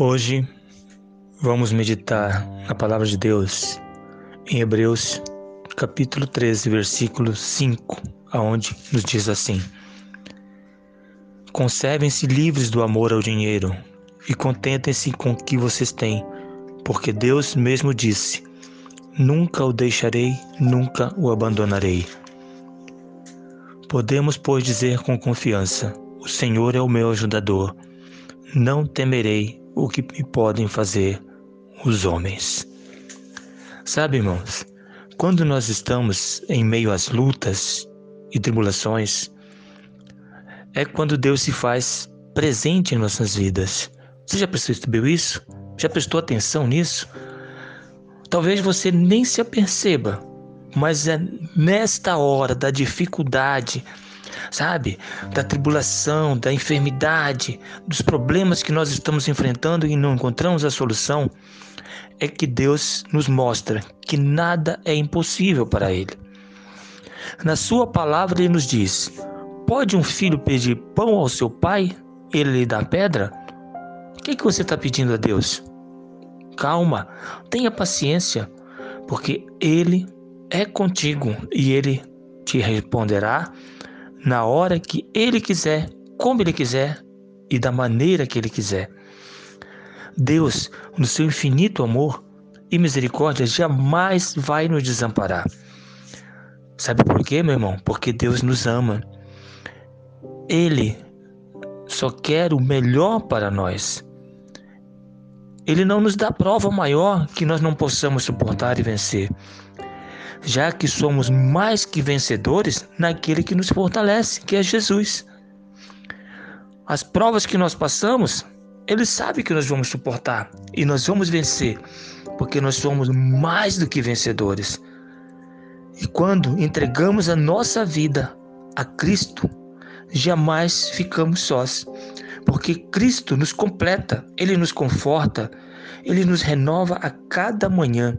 Hoje vamos meditar na palavra de Deus em Hebreus, capítulo 13, versículo 5, aonde nos diz assim: Conservem-se livres do amor ao dinheiro e contentem-se com o que vocês têm, porque Deus mesmo disse: Nunca o deixarei, nunca o abandonarei. Podemos, pois, dizer com confiança: O Senhor é o meu ajudador. Não temerei o que podem fazer os homens. Sabe, irmãos, quando nós estamos em meio às lutas e tribulações, é quando Deus se faz presente em nossas vidas. Você já percebeu isso? Já prestou atenção nisso? Talvez você nem se aperceba, mas é nesta hora da dificuldade, sabe? Da tribulação, da enfermidade, dos problemas que nós estamos enfrentando e não encontramos a solução, é que Deus nos mostra que nada é impossível para Ele. Na Sua palavra, Ele nos diz: Pode um filho pedir pão ao seu pai? Ele lhe dá pedra? O que, que você está pedindo a Deus? Calma, tenha paciência, porque Ele é contigo e Ele te responderá na hora que Ele quiser, como Ele quiser e da maneira que Ele quiser. Deus, no seu infinito amor e misericórdia, jamais vai nos desamparar. Sabe por quê, meu irmão? Porque Deus nos ama. Ele só quer o melhor para nós. Ele não nos dá prova maior que nós não possamos suportar e vencer já que somos mais que vencedores naquele que nos fortalece, que é Jesus. As provas que nós passamos, Ele sabe que nós vamos suportar e nós vamos vencer, porque nós somos mais do que vencedores. E quando entregamos a nossa vida a Cristo, jamais ficamos sós, porque Cristo nos completa, Ele nos conforta, Ele nos renova a cada manhã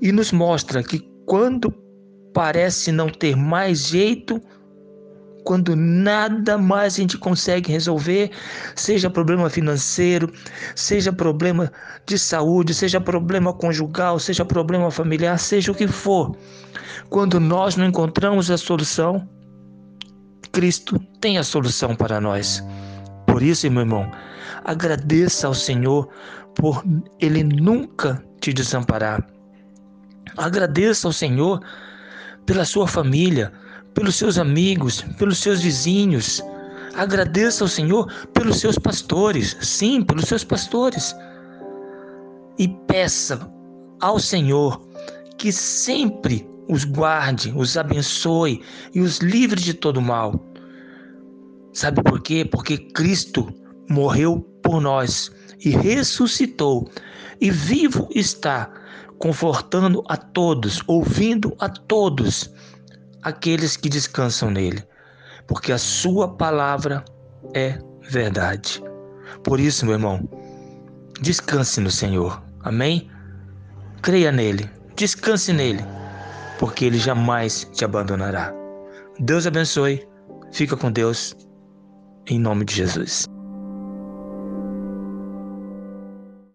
e nos mostra que quando parece não ter mais jeito, quando nada mais a gente consegue resolver, seja problema financeiro, seja problema de saúde, seja problema conjugal, seja problema familiar, seja o que for. Quando nós não encontramos a solução, Cristo tem a solução para nós. Por isso, meu irmão, agradeça ao Senhor por Ele nunca te desamparar. Agradeça ao Senhor pela sua família, pelos seus amigos, pelos seus vizinhos. Agradeça ao Senhor pelos seus pastores, sim, pelos seus pastores. E peça ao Senhor que sempre os guarde, os abençoe e os livre de todo mal. Sabe por quê? Porque Cristo morreu por nós e ressuscitou, e vivo está confortando a todos, ouvindo a todos aqueles que descansam nele, porque a sua palavra é verdade. Por isso, meu irmão, descanse no Senhor. Amém? Creia nele, descanse nele, porque ele jamais te abandonará. Deus abençoe. Fica com Deus. Em nome de Jesus.